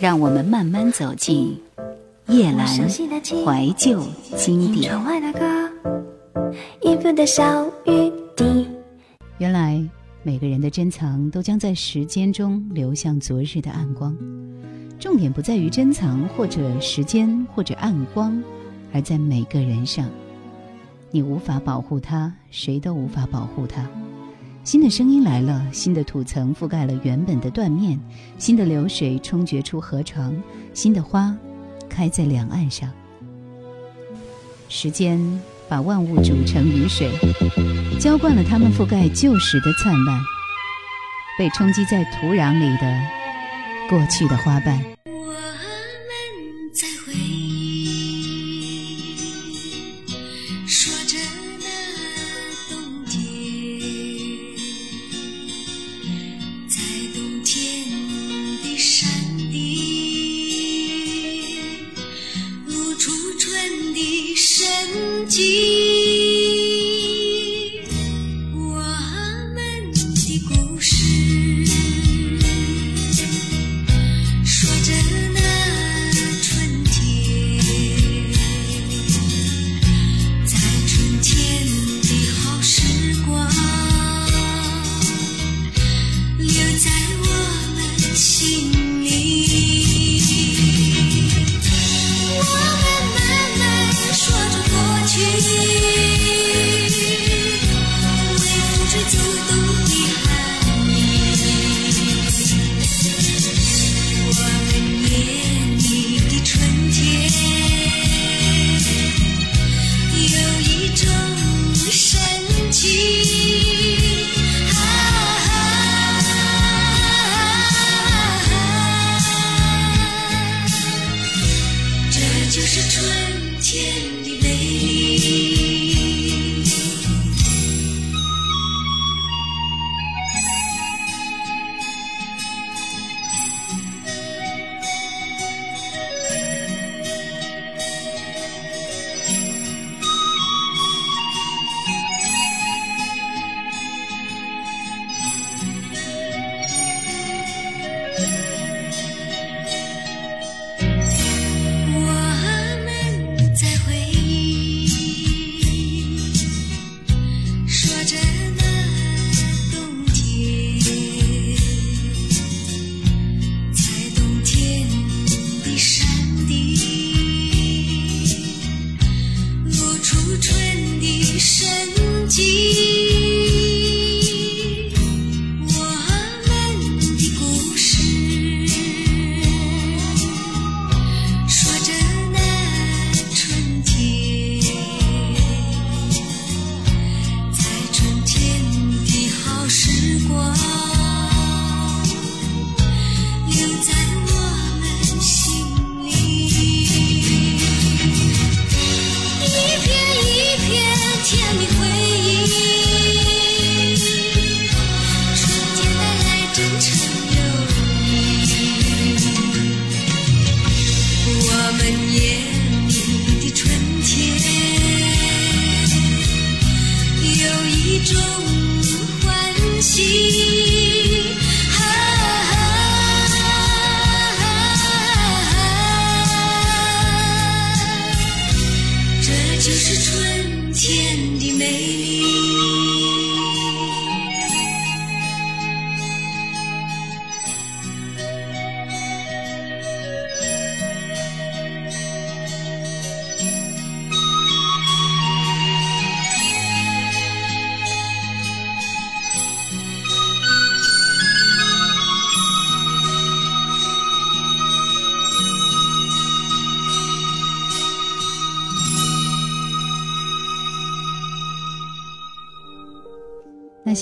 让我们慢慢走进夜阑怀旧经典。原来每个人的珍藏都将在时间中流向昨日的暗光。重点不在于珍藏或者时间或者暗光，而在每个人上。你无法保护他，谁都无法保护它。新的声音来了，新的土层覆盖了原本的断面，新的流水冲决出河床，新的花开在两岸上。时间把万物煮成雨水，浇灌了它们覆盖旧时的灿烂，被冲击在土壤里的过去的花瓣。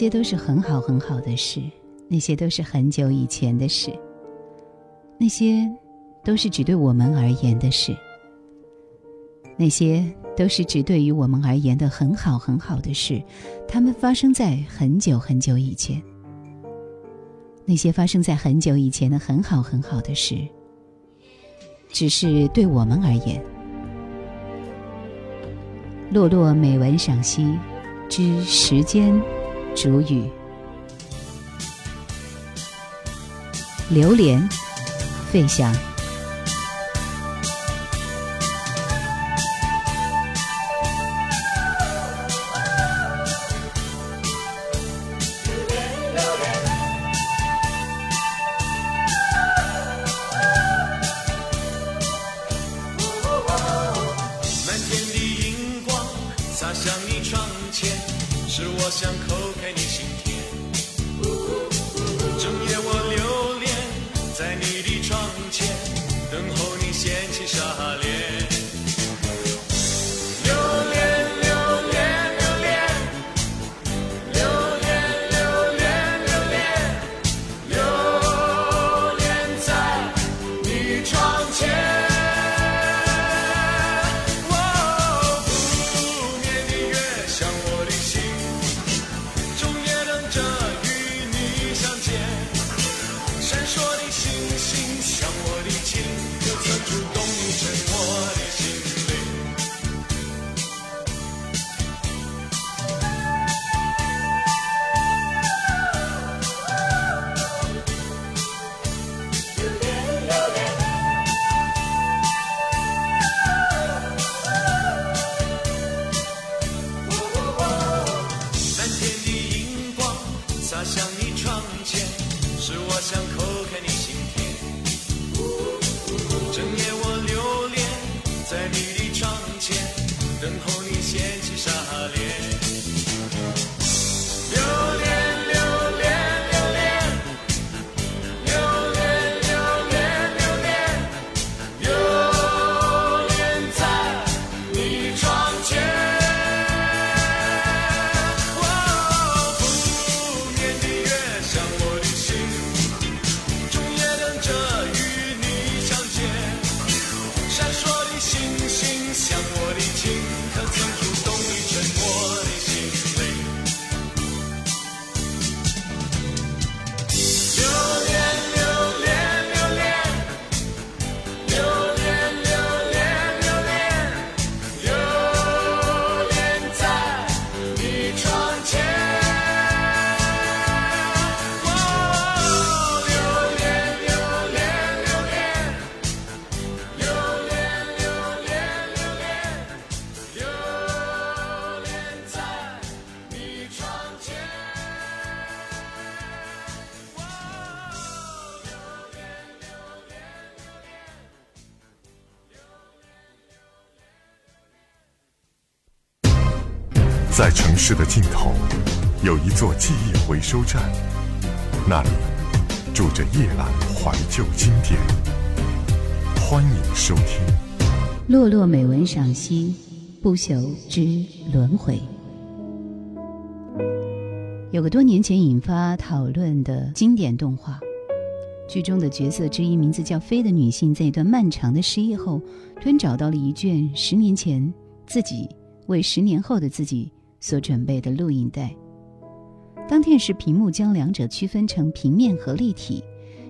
些都是很好很好的事，那些都是很久以前的事，那些都是只对我们而言的事，那些都是只对于我们而言的很好很好的事，它们发生在很久很久以前。那些发生在很久以前的很好很好的事，只是对我们而言。落落美文赏析之时间。主语。榴莲，费翔。收站，那里住着夜阑怀旧经典。欢迎收听《落落美文赏析：不朽之轮回》。有个多年前引发讨论的经典动画，剧中的角色之一，名字叫飞的女性，在一段漫长的失忆后，突然找到了一卷十年前自己为十年后的自己。所准备的录影带。当电视屏幕将两者区分成平面和立体，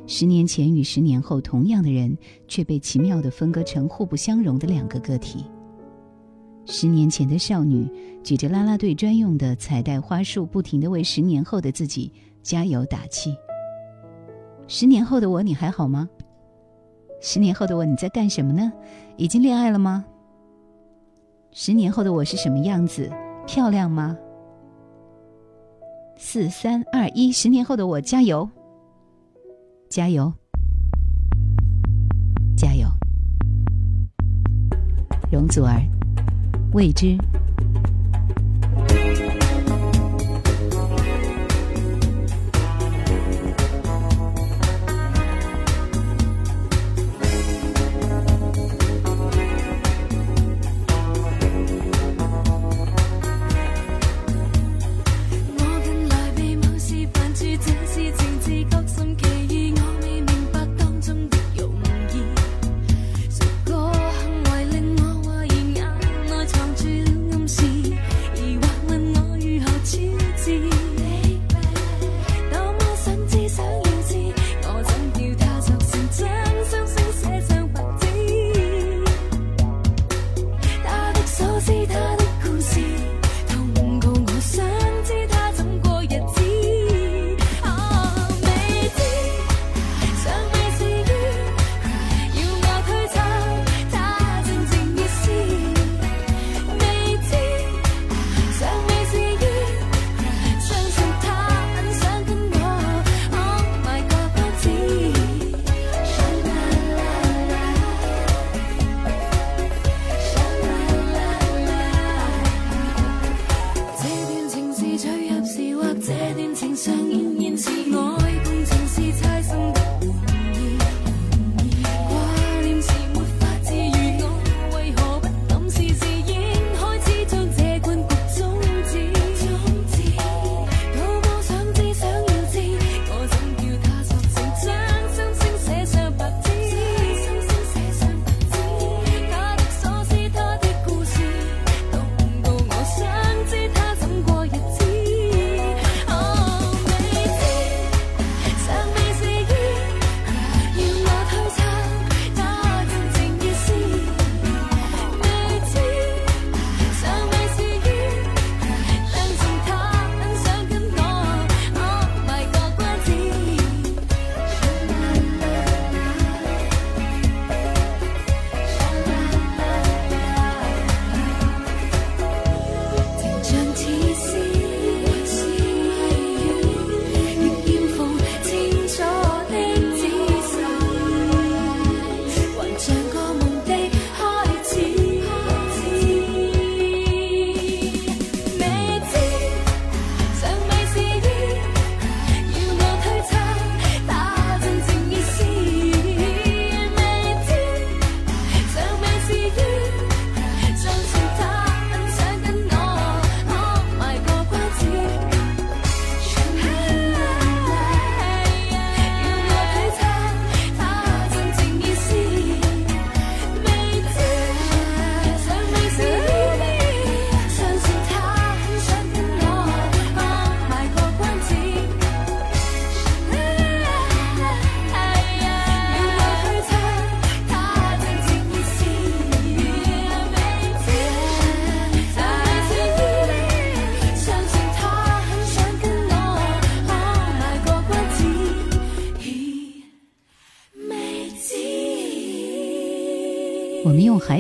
十年前与十年后同样的人，却被奇妙地分割成互不相容的两个个体。十年前的少女举着啦啦队专用的彩带花束，不停地为十年后的自己加油打气。十年后的我，你还好吗？十年后的我，你在干什么呢？已经恋爱了吗？十年后的我是什么样子？漂亮吗？四三二一，十年后的我，加油！加油！加油！容祖儿，未知。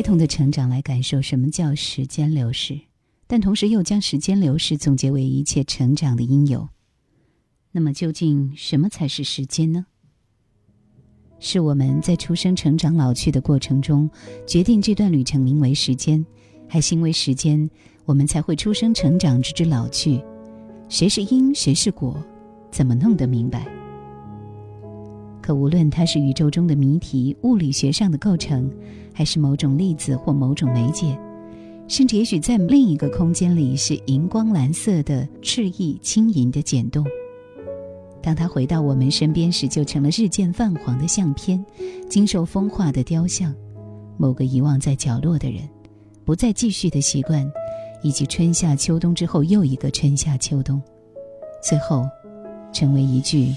孩童的成长来感受什么叫时间流逝，但同时又将时间流逝总结为一切成长的因由。那么，究竟什么才是时间呢？是我们在出生、成长、老去的过程中，决定这段旅程名为时间，还是因为时间，我们才会出生、成长，直至老去？谁是因，谁是果？怎么弄得明白？可无论它是宇宙中的谜题、物理学上的构成，还是某种粒子或某种媒介，甚至也许在另一个空间里是荧光蓝色的赤意轻盈的剪动。当它回到我们身边时，就成了日渐泛黄的相片，经受风化的雕像，某个遗忘在角落的人，不再继续的习惯，以及春夏秋冬之后又一个春夏秋冬，最后，成为一句。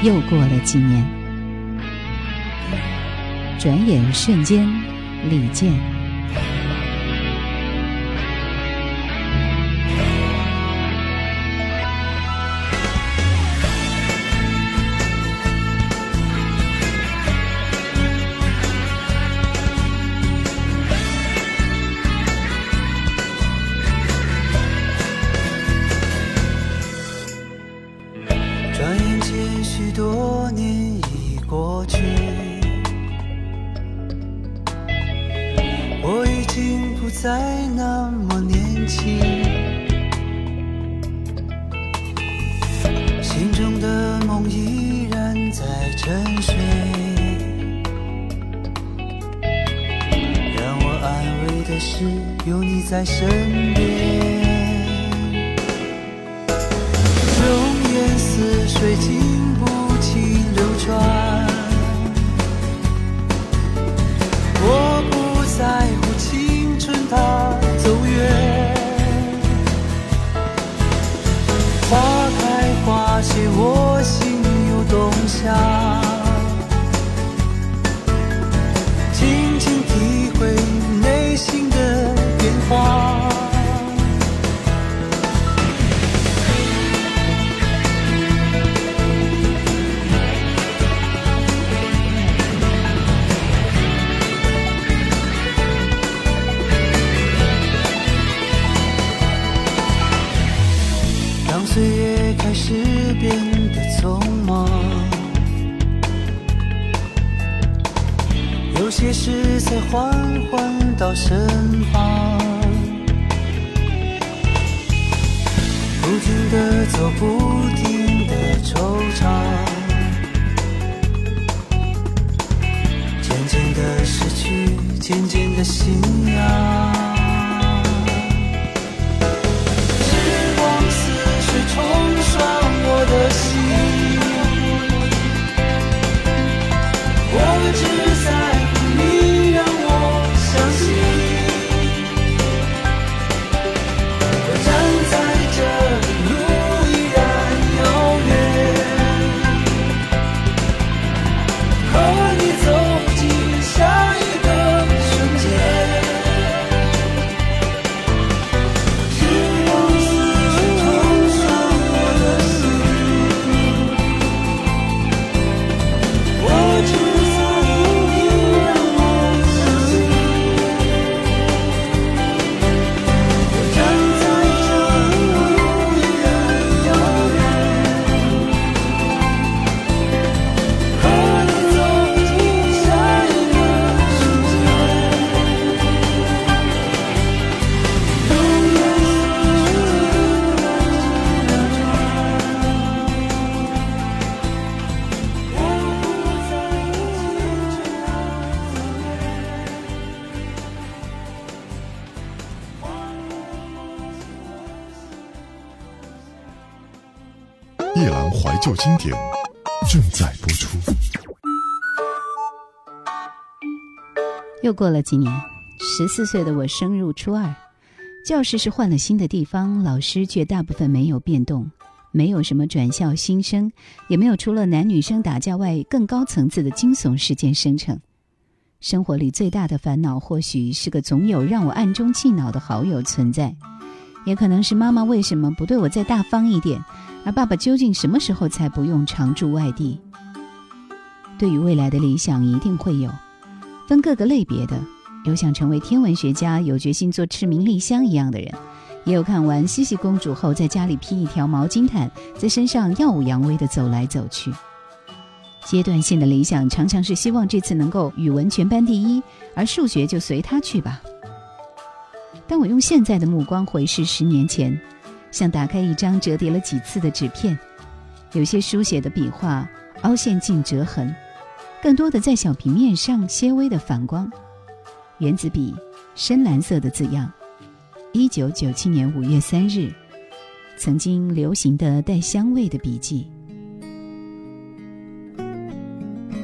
又过了几年，转眼瞬间，李健。在那么年轻，心中的梦依然在沉睡。让我安慰的是，有你在身边。旧又过了几年，十四岁的我升入初二，教室是换了新的地方，老师却大部分没有变动，没有什么转校新生，也没有除了男女生打架外更高层次的惊悚事件生成。生活里最大的烦恼，或许是个总有让我暗中气恼的好友存在，也可能是妈妈为什么不对我再大方一点。而爸爸究竟什么时候才不用常驻外地？对于未来的理想，一定会有，分各个类别的，有想成为天文学家、有决心做赤名丽香一样的人，也有看完茜茜公主后在家里披一条毛巾毯，在身上耀武扬威地走来走去。阶段性的理想常常是希望这次能够语文全班第一，而数学就随他去吧。当我用现在的目光回视十年前，像打开一张折叠了几次的纸片，有些书写的笔画凹陷进折痕。更多的在小平面上些微的反光，原子笔深蓝色的字样，一九九七年五月三日，曾经流行的带香味的笔记。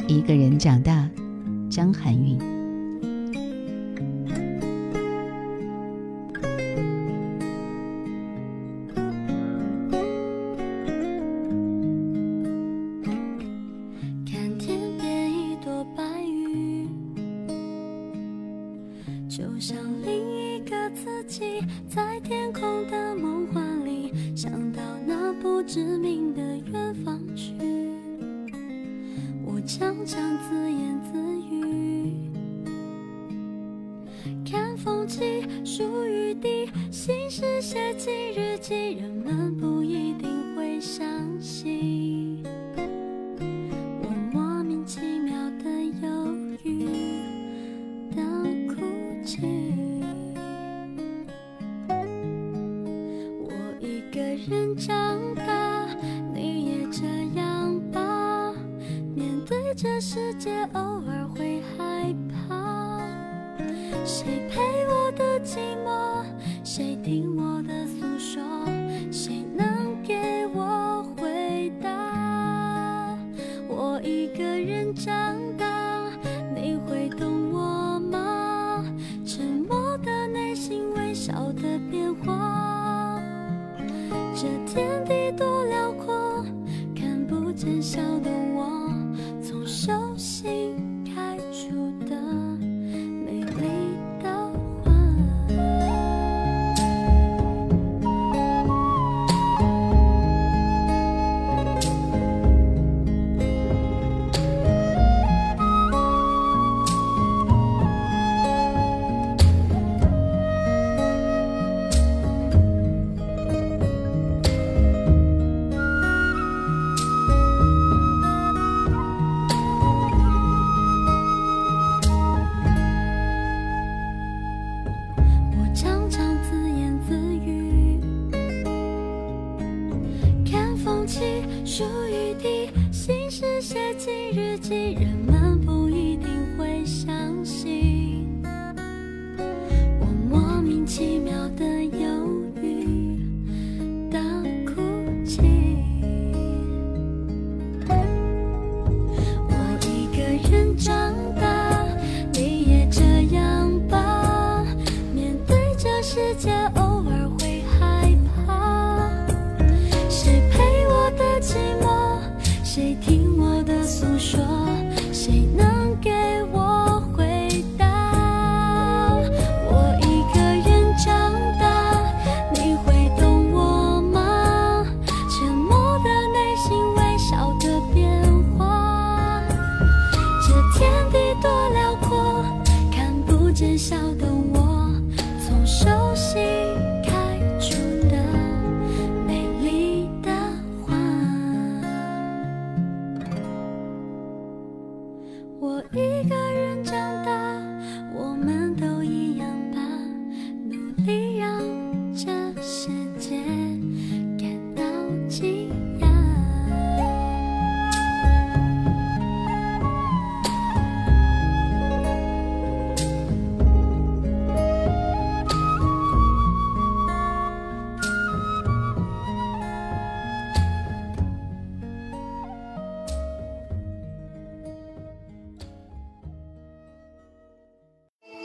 一个人长大，张含韵。这世界偶尔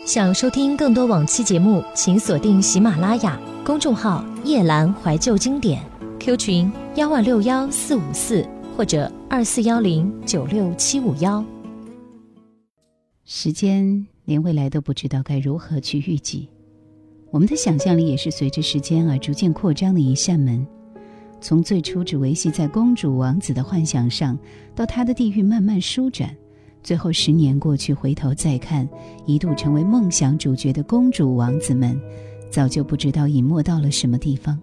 想收听更多往期节目，请锁定喜马拉雅公众号“夜阑怀旧经典 ”，Q 群幺二六幺四五四或者二四幺零九六七五幺。时间连未来都不知道该如何去预计，我们的想象力也是随着时间而逐渐扩张的一扇门。从最初只维系在公主王子的幻想上，到他的地狱慢慢舒展。最后十年过去，回头再看，一度成为梦想主角的公主王子们，早就不知道隐没到了什么地方。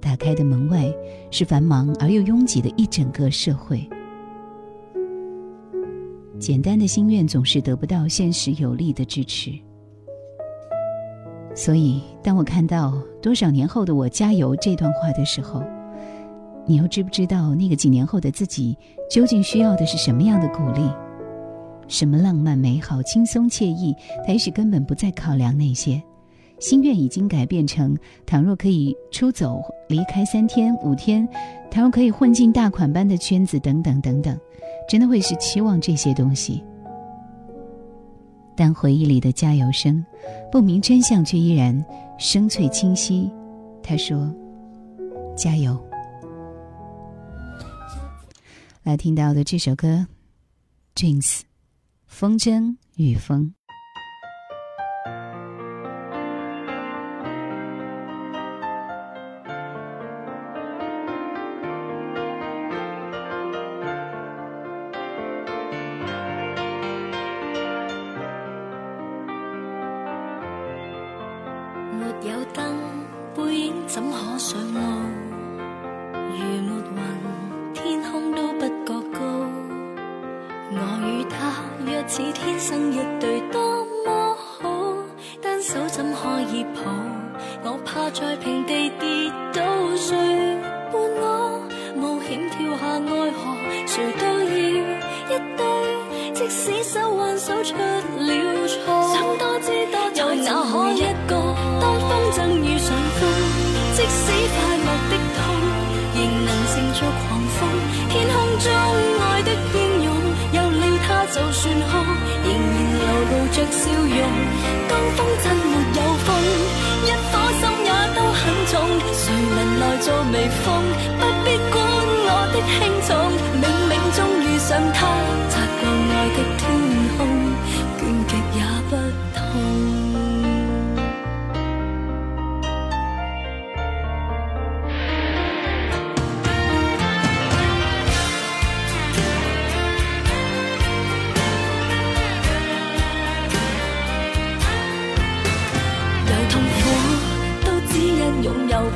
打开的门外是繁忙而又拥挤的一整个社会。简单的心愿总是得不到现实有力的支持，所以当我看到“多少年后的我加油”这段话的时候，你又知不知道那个几年后的自己究竟需要的是什么样的鼓励？什么浪漫美好、轻松惬意？他也许根本不再考量那些。心愿已经改变成：倘若可以出走、离开三天、五天；倘若可以混进大款般的圈子，等等等等，真的会是期望这些东西。但回忆里的加油声，不明真相却依然声脆清晰。他说：“加油。”来听到的这首歌，Jeans，风筝与风。与他若似天生一对多么好单手怎可以抱？我怕在平地跌倒谁伴我冒险跳下爱河谁都要一对即使手挽手出了错。想多知多有那可一个当风筝遇上风？着笑容，当风筝没有风，一颗心也都很重。谁能来做微风？不必管我的轻重，冥冥中遇上他，擦过爱的天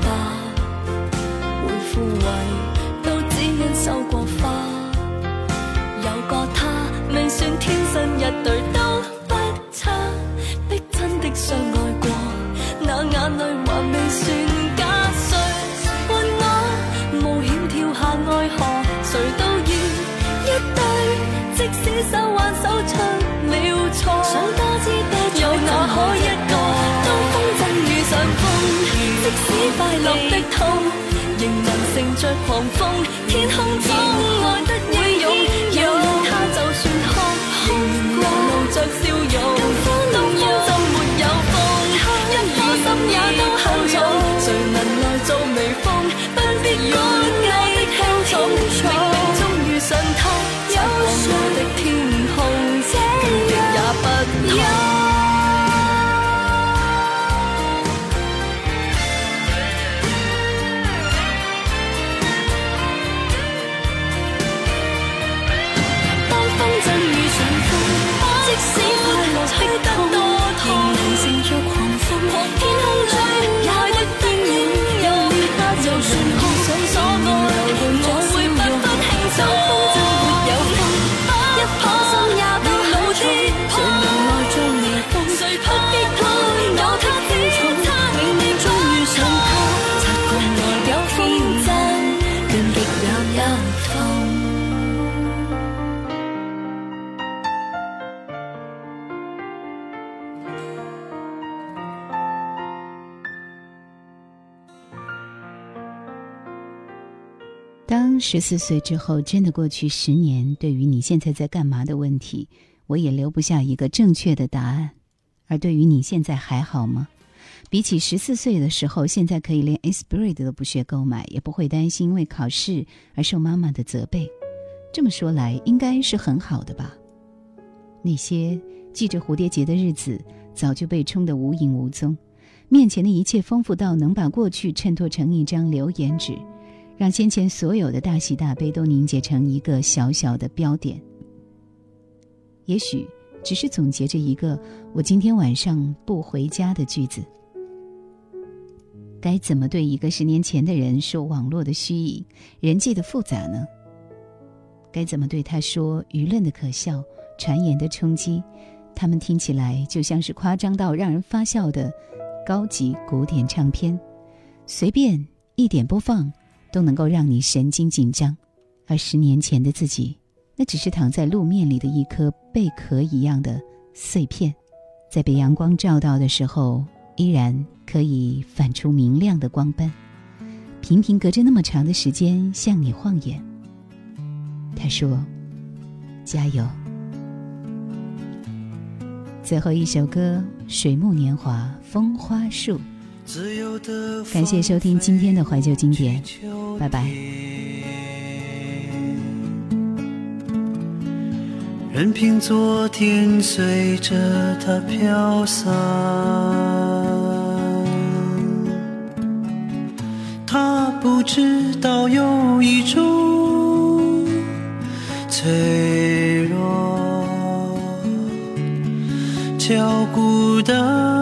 吧会枯萎都只因收过花。有个他未算天生一对落的痛，仍能乘着狂风，天空中十四岁之后，真的过去十年，对于你现在在干嘛的问题，我也留不下一个正确的答案。而对于你现在还好吗？比起十四岁的时候，现在可以连 Esprit 都不学购买，也不会担心因为考试而受妈妈的责备。这么说来，应该是很好的吧？那些系着蝴蝶结的日子，早就被冲得无影无踪，面前的一切丰富到能把过去衬托成一张留言纸。让先前所有的大喜大悲都凝结成一个小小的标点。也许只是总结着一个“我今天晚上不回家”的句子。该怎么对一个十年前的人说网络的虚拟、人际的复杂呢？该怎么对他说舆论的可笑、传言的冲击？他们听起来就像是夸张到让人发笑的高级古典唱片，随便一点播放都能够让你神经紧张。而十年前的自己，那只是躺在路面里的一颗贝壳一样的碎片，在被阳光照到的时候。依然可以反出明亮的光斑，频频隔着那么长的时间向你晃眼。他说：“加油。”最后一首歌《水木年华》风花树。感谢收听今天的怀旧经典，拜拜。任凭昨天随着它飘散。他不知道有一种脆弱，叫孤单。